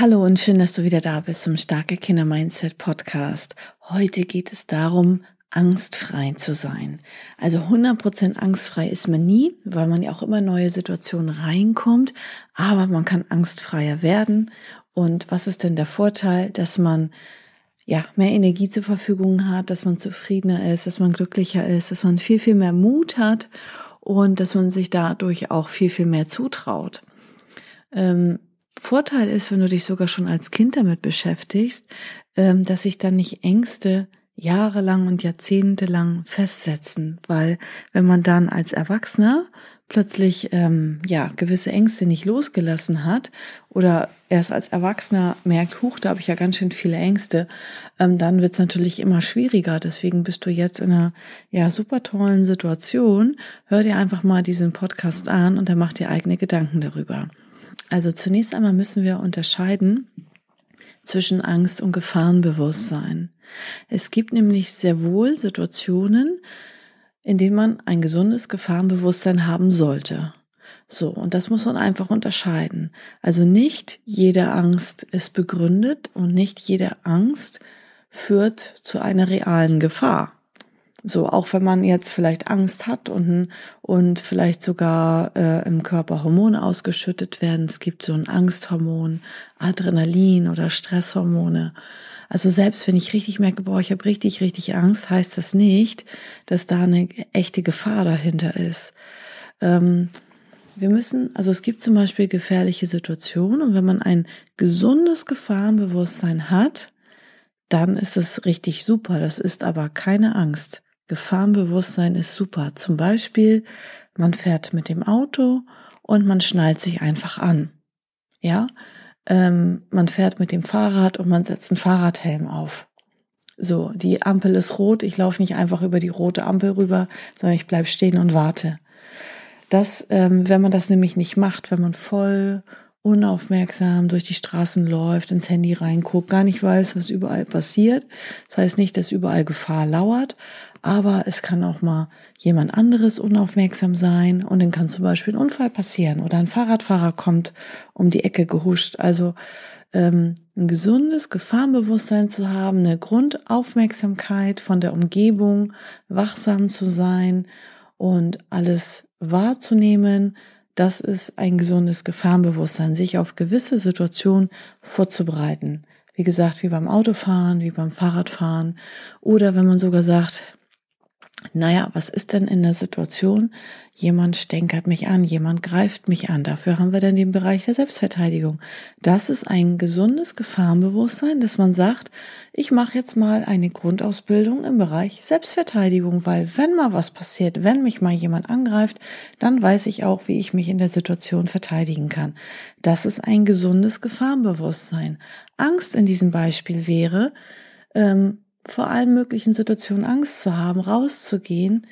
Hallo und schön, dass du wieder da bist zum Starke Kinder Mindset Podcast. Heute geht es darum, angstfrei zu sein. Also 100% angstfrei ist man nie, weil man ja auch immer neue Situationen reinkommt, aber man kann angstfreier werden. Und was ist denn der Vorteil, dass man ja, mehr Energie zur Verfügung hat, dass man zufriedener ist, dass man glücklicher ist, dass man viel, viel mehr Mut hat und dass man sich dadurch auch viel, viel mehr zutraut. Ähm, Vorteil ist, wenn du dich sogar schon als Kind damit beschäftigst, ähm, dass sich dann nicht Ängste jahrelang und jahrzehntelang festsetzen, weil wenn man dann als Erwachsener plötzlich ähm, ja gewisse Ängste nicht losgelassen hat oder erst als Erwachsener merkt, huch, da habe ich ja ganz schön viele Ängste, ähm, dann wird es natürlich immer schwieriger. Deswegen bist du jetzt in einer ja super tollen Situation. Hör dir einfach mal diesen Podcast an und dann mach dir eigene Gedanken darüber. Also zunächst einmal müssen wir unterscheiden zwischen Angst und Gefahrenbewusstsein. Es gibt nämlich sehr wohl Situationen, in denen man ein gesundes Gefahrenbewusstsein haben sollte. So, und das muss man einfach unterscheiden. Also nicht jede Angst ist begründet und nicht jede Angst führt zu einer realen Gefahr. So, auch wenn man jetzt vielleicht Angst hat und, und vielleicht sogar äh, im Körper Hormone ausgeschüttet werden. Es gibt so ein Angsthormon, Adrenalin oder Stresshormone. Also selbst wenn ich richtig merke, boah, ich habe richtig, richtig Angst, heißt das nicht, dass da eine echte Gefahr dahinter ist. Ähm, wir müssen, also es gibt zum Beispiel gefährliche Situationen und wenn man ein gesundes Gefahrenbewusstsein hat, dann ist es richtig super. Das ist aber keine Angst. Gefahrenbewusstsein ist super. Zum Beispiel, man fährt mit dem Auto und man schnallt sich einfach an. Ja, ähm, man fährt mit dem Fahrrad und man setzt einen Fahrradhelm auf. So, die Ampel ist rot, ich laufe nicht einfach über die rote Ampel rüber, sondern ich bleib stehen und warte. Das, ähm, wenn man das nämlich nicht macht, wenn man voll unaufmerksam durch die Straßen läuft, ins Handy reinguckt, gar nicht weiß, was überall passiert. Das heißt nicht, dass überall Gefahr lauert, aber es kann auch mal jemand anderes unaufmerksam sein und dann kann zum Beispiel ein Unfall passieren oder ein Fahrradfahrer kommt um die Ecke gehuscht. Also ähm, ein gesundes Gefahrenbewusstsein zu haben, eine Grundaufmerksamkeit von der Umgebung, wachsam zu sein und alles wahrzunehmen, das ist ein gesundes Gefahrenbewusstsein, sich auf gewisse Situationen vorzubereiten. Wie gesagt, wie beim Autofahren, wie beim Fahrradfahren oder wenn man sogar sagt, naja, was ist denn in der Situation? Jemand stänkert mich an, jemand greift mich an. Dafür haben wir dann den Bereich der Selbstverteidigung. Das ist ein gesundes Gefahrenbewusstsein, dass man sagt, ich mache jetzt mal eine Grundausbildung im Bereich Selbstverteidigung, weil wenn mal was passiert, wenn mich mal jemand angreift, dann weiß ich auch, wie ich mich in der Situation verteidigen kann. Das ist ein gesundes Gefahrenbewusstsein. Angst in diesem Beispiel wäre, ähm, vor allen möglichen Situationen Angst zu haben, rauszugehen,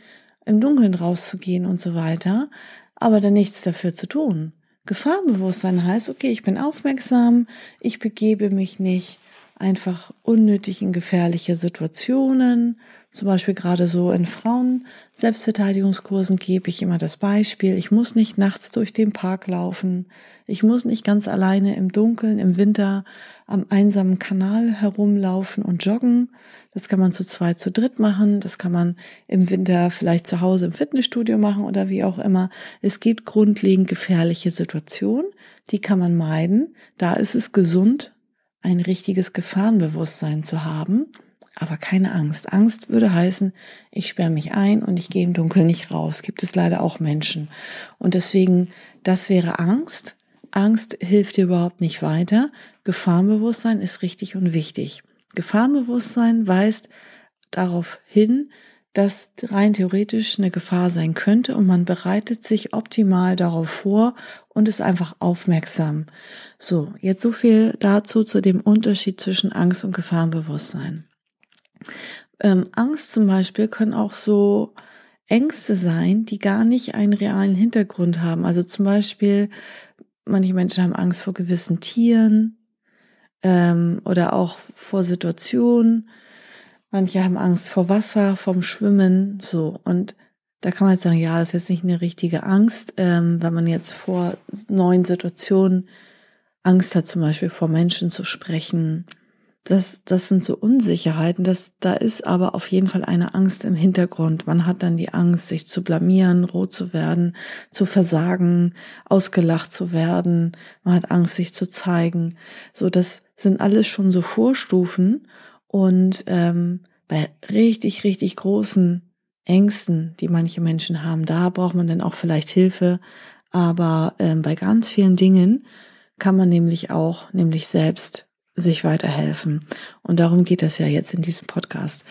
im Dunkeln rauszugehen und so weiter, aber dann nichts dafür zu tun. Gefahrenbewusstsein heißt, okay, ich bin aufmerksam, ich begebe mich nicht einfach unnötig in gefährliche Situationen. Zum Beispiel gerade so in Frauen Selbstverteidigungskursen gebe ich immer das Beispiel. Ich muss nicht nachts durch den Park laufen. Ich muss nicht ganz alleine im Dunkeln im Winter am einsamen Kanal herumlaufen und joggen. Das kann man zu zweit, zu dritt machen. Das kann man im Winter vielleicht zu Hause im Fitnessstudio machen oder wie auch immer. Es gibt grundlegend gefährliche Situationen. Die kann man meiden. Da ist es gesund, ein richtiges Gefahrenbewusstsein zu haben, aber keine Angst. Angst würde heißen, ich sperre mich ein und ich gehe im Dunkeln nicht raus. Gibt es leider auch Menschen. Und deswegen, das wäre Angst. Angst hilft dir überhaupt nicht weiter. Gefahrenbewusstsein ist richtig und wichtig. Gefahrenbewusstsein weist darauf hin, dass rein theoretisch eine Gefahr sein könnte und man bereitet sich optimal darauf vor und ist einfach aufmerksam. So, jetzt so viel dazu zu dem Unterschied zwischen Angst und Gefahrenbewusstsein. Ähm, Angst zum Beispiel können auch so Ängste sein, die gar nicht einen realen Hintergrund haben. Also zum Beispiel, manche Menschen haben Angst vor gewissen Tieren ähm, oder auch vor Situationen Manche haben Angst vor Wasser, vom Schwimmen, so. Und da kann man jetzt sagen, ja, das ist jetzt nicht eine richtige Angst, ähm, wenn man jetzt vor neuen Situationen Angst hat, zum Beispiel vor Menschen zu sprechen. Das, das sind so Unsicherheiten. Das, da ist aber auf jeden Fall eine Angst im Hintergrund. Man hat dann die Angst, sich zu blamieren, rot zu werden, zu versagen, ausgelacht zu werden. Man hat Angst, sich zu zeigen. So, das sind alles schon so Vorstufen. Und ähm, bei richtig, richtig großen Ängsten, die manche Menschen haben, da braucht man dann auch vielleicht Hilfe. Aber ähm, bei ganz vielen Dingen kann man nämlich auch, nämlich selbst sich weiterhelfen. Und darum geht es ja jetzt in diesem Podcast.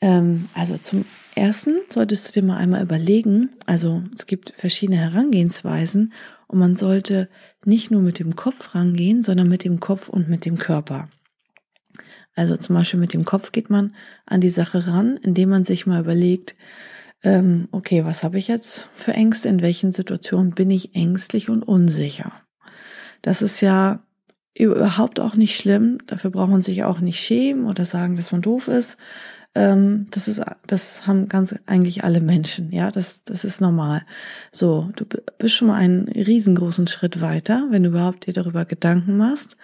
Ähm, also zum ersten solltest du dir mal einmal überlegen, also es gibt verschiedene Herangehensweisen und man sollte nicht nur mit dem Kopf rangehen, sondern mit dem Kopf und mit dem Körper. Also zum Beispiel mit dem Kopf geht man an die Sache ran, indem man sich mal überlegt, ähm, okay, was habe ich jetzt für Ängste? In welchen Situationen bin ich ängstlich und unsicher? Das ist ja überhaupt auch nicht schlimm. Dafür braucht man sich auch nicht schämen oder sagen, dass man doof ist. Ähm, das ist, das haben ganz eigentlich alle Menschen. Ja, das, das ist normal. So, du bist schon mal einen riesengroßen Schritt weiter, wenn du überhaupt dir darüber Gedanken machst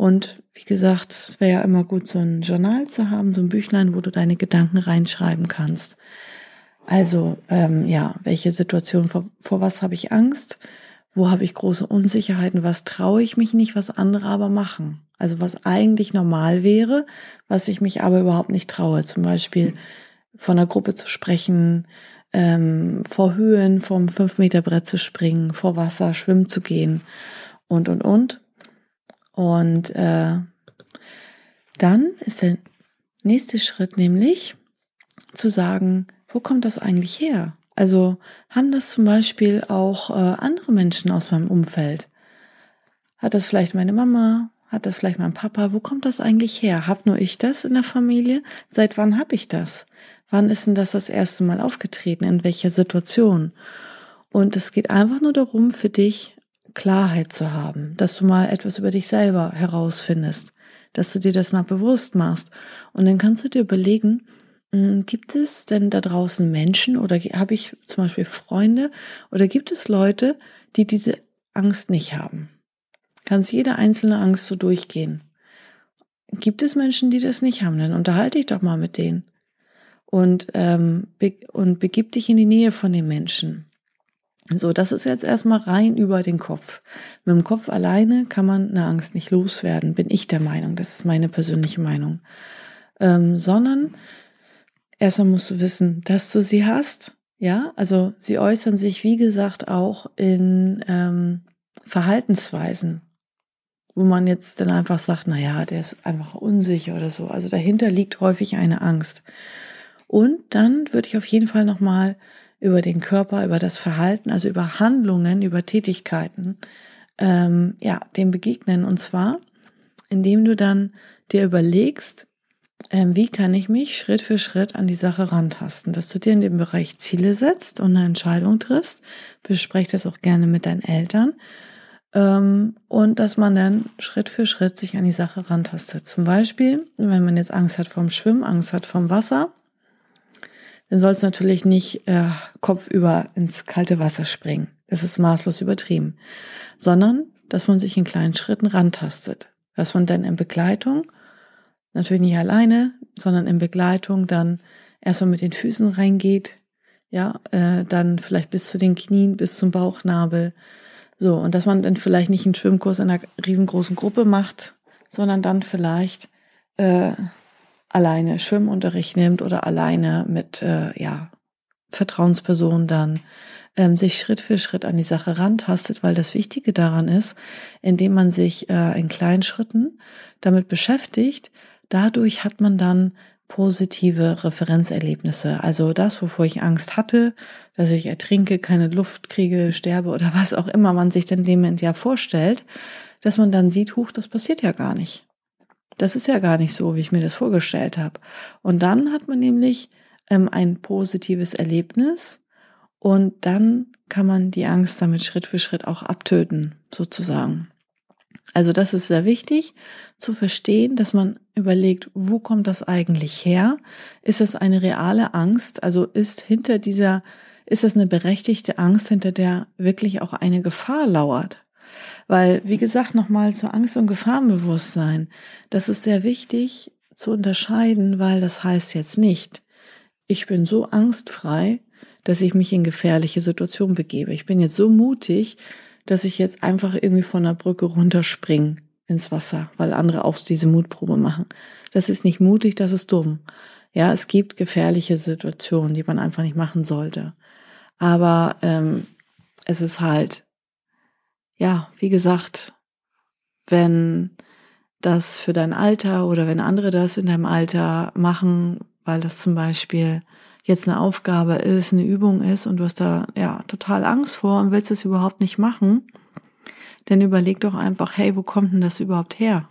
und wie gesagt, es wäre ja immer gut, so ein Journal zu haben, so ein Büchlein, wo du deine Gedanken reinschreiben kannst. Also, ähm, ja, welche Situation, vor, vor was habe ich Angst? Wo habe ich große Unsicherheiten? Was traue ich mich nicht, was andere aber machen? Also was eigentlich normal wäre, was ich mich aber überhaupt nicht traue. Zum Beispiel von einer Gruppe zu sprechen, ähm, vor Höhen, vom 5-Meter-Brett zu springen, vor Wasser schwimmen zu gehen und, und, und. Und äh, dann ist der nächste Schritt nämlich zu sagen, wo kommt das eigentlich her? Also haben das zum Beispiel auch äh, andere Menschen aus meinem Umfeld? Hat das vielleicht meine Mama? Hat das vielleicht mein Papa? Wo kommt das eigentlich her? Hab nur ich das in der Familie? Seit wann habe ich das? Wann ist denn das das erste Mal aufgetreten? In welcher Situation? Und es geht einfach nur darum, für dich Klarheit zu haben, dass du mal etwas über dich selber herausfindest, dass du dir das mal bewusst machst. Und dann kannst du dir überlegen, gibt es denn da draußen Menschen oder habe ich zum Beispiel Freunde oder gibt es Leute, die diese Angst nicht haben? Kannst jede einzelne Angst so durchgehen. Gibt es Menschen, die das nicht haben? Dann unterhalte dich doch mal mit denen und, ähm, be und begib dich in die Nähe von den Menschen. So, das ist jetzt erstmal rein über den Kopf. Mit dem Kopf alleine kann man eine Angst nicht loswerden, bin ich der Meinung. Das ist meine persönliche Meinung. Ähm, sondern erstmal musst du wissen, dass du sie hast. Ja, also sie äußern sich, wie gesagt, auch in ähm, Verhaltensweisen, wo man jetzt dann einfach sagt, na ja, der ist einfach unsicher oder so. Also dahinter liegt häufig eine Angst. Und dann würde ich auf jeden Fall nochmal über den Körper, über das Verhalten, also über Handlungen, über Tätigkeiten, ähm, ja, dem begegnen. Und zwar, indem du dann dir überlegst, wie kann ich mich Schritt für Schritt an die Sache rantasten, dass du dir in dem Bereich Ziele setzt und eine Entscheidung triffst. Besprech das auch gerne mit deinen Eltern. Ähm, und dass man dann Schritt für Schritt sich an die Sache rantastet. Zum Beispiel, wenn man jetzt Angst hat vom Schwimmen, Angst hat vom Wasser, dann soll es natürlich nicht äh, kopfüber ins kalte Wasser springen. Das ist maßlos übertrieben. Sondern, dass man sich in kleinen Schritten rantastet. Dass man dann in Begleitung, natürlich nicht alleine, sondern in Begleitung dann erstmal mit den Füßen reingeht, ja, äh, dann vielleicht bis zu den Knien, bis zum Bauchnabel. So, und dass man dann vielleicht nicht einen Schwimmkurs in einer riesengroßen Gruppe macht, sondern dann vielleicht äh, alleine Schwimmunterricht nimmt oder alleine mit äh, ja, Vertrauenspersonen dann ähm, sich Schritt für Schritt an die Sache rantastet, weil das Wichtige daran ist, indem man sich äh, in kleinen Schritten damit beschäftigt, dadurch hat man dann positive Referenzerlebnisse. Also das, wovor ich Angst hatte, dass ich ertrinke, keine Luft kriege, sterbe oder was auch immer man sich denn dem ja vorstellt, dass man dann sieht, huch, das passiert ja gar nicht. Das ist ja gar nicht so, wie ich mir das vorgestellt habe. Und dann hat man nämlich ähm, ein positives Erlebnis und dann kann man die Angst damit Schritt für Schritt auch abtöten, sozusagen. Also das ist sehr wichtig zu verstehen, dass man überlegt, wo kommt das eigentlich her? Ist es eine reale Angst? Also ist hinter dieser, ist es eine berechtigte Angst, hinter der wirklich auch eine Gefahr lauert? Weil, wie gesagt, nochmal zu Angst und Gefahrenbewusstsein. Das ist sehr wichtig zu unterscheiden, weil das heißt jetzt nicht, ich bin so angstfrei, dass ich mich in gefährliche Situationen begebe. Ich bin jetzt so mutig, dass ich jetzt einfach irgendwie von der Brücke runterspringe ins Wasser, weil andere auch diese Mutprobe machen. Das ist nicht mutig, das ist dumm. Ja, es gibt gefährliche Situationen, die man einfach nicht machen sollte. Aber ähm, es ist halt, ja, wie gesagt, wenn das für dein Alter oder wenn andere das in deinem Alter machen, weil das zum Beispiel jetzt eine Aufgabe ist, eine Übung ist und du hast da ja total Angst vor und willst es überhaupt nicht machen, dann überleg doch einfach, hey, wo kommt denn das überhaupt her?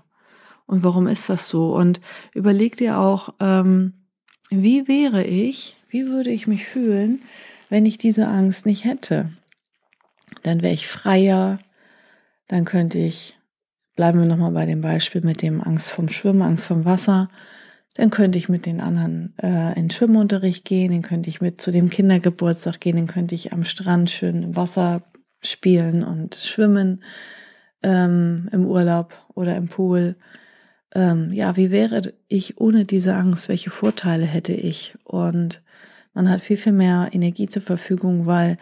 Und warum ist das so? Und überleg dir auch, ähm, wie wäre ich, wie würde ich mich fühlen, wenn ich diese Angst nicht hätte? Dann wäre ich freier, dann könnte ich, bleiben wir nochmal bei dem Beispiel mit dem Angst vom Schwimmen, Angst vom Wasser, dann könnte ich mit den anderen äh, in Schwimmunterricht gehen, dann könnte ich mit zu dem Kindergeburtstag gehen, dann könnte ich am Strand schön im Wasser spielen und schwimmen ähm, im Urlaub oder im Pool. Ähm, ja, wie wäre ich ohne diese Angst? Welche Vorteile hätte ich? Und man hat viel, viel mehr Energie zur Verfügung, weil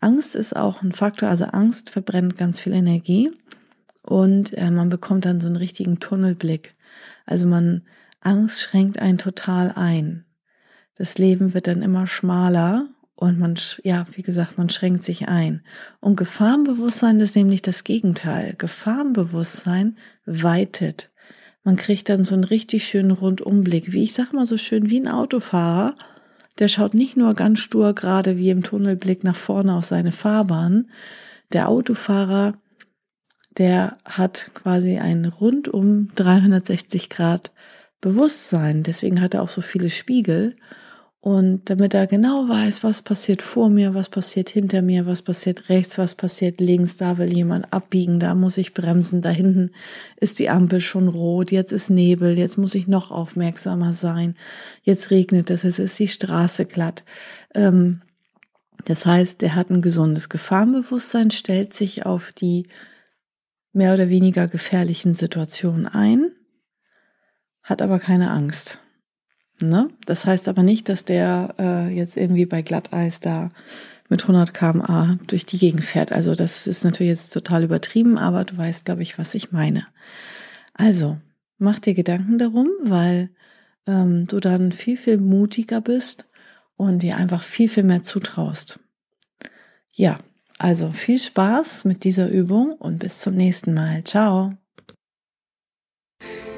Angst ist auch ein Faktor. Also Angst verbrennt ganz viel Energie und äh, man bekommt dann so einen richtigen Tunnelblick. Also man Angst schränkt einen total ein. Das Leben wird dann immer schmaler und man, ja, wie gesagt, man schränkt sich ein. Und Gefahrenbewusstsein ist nämlich das Gegenteil. Gefahrenbewusstsein weitet. Man kriegt dann so einen richtig schönen Rundumblick. Wie ich sag mal so schön, wie ein Autofahrer. Der schaut nicht nur ganz stur gerade wie im Tunnelblick nach vorne auf seine Fahrbahn. Der Autofahrer, der hat quasi einen rundum 360 Grad Bewusstsein. Deswegen hat er auch so viele Spiegel. Und damit er genau weiß, was passiert vor mir, was passiert hinter mir, was passiert rechts, was passiert links, da will jemand abbiegen, da muss ich bremsen, da hinten ist die Ampel schon rot, jetzt ist Nebel, jetzt muss ich noch aufmerksamer sein, jetzt regnet es, es ist die Straße glatt. Ähm, das heißt, er hat ein gesundes Gefahrenbewusstsein, stellt sich auf die mehr oder weniger gefährlichen Situationen ein hat aber keine Angst. Ne? Das heißt aber nicht, dass der äh, jetzt irgendwie bei Glatteis da mit 100 km/a durch die Gegend fährt. Also das ist natürlich jetzt total übertrieben, aber du weißt, glaube ich, was ich meine. Also mach dir Gedanken darum, weil ähm, du dann viel, viel mutiger bist und dir einfach viel, viel mehr zutraust. Ja, also viel Spaß mit dieser Übung und bis zum nächsten Mal. Ciao.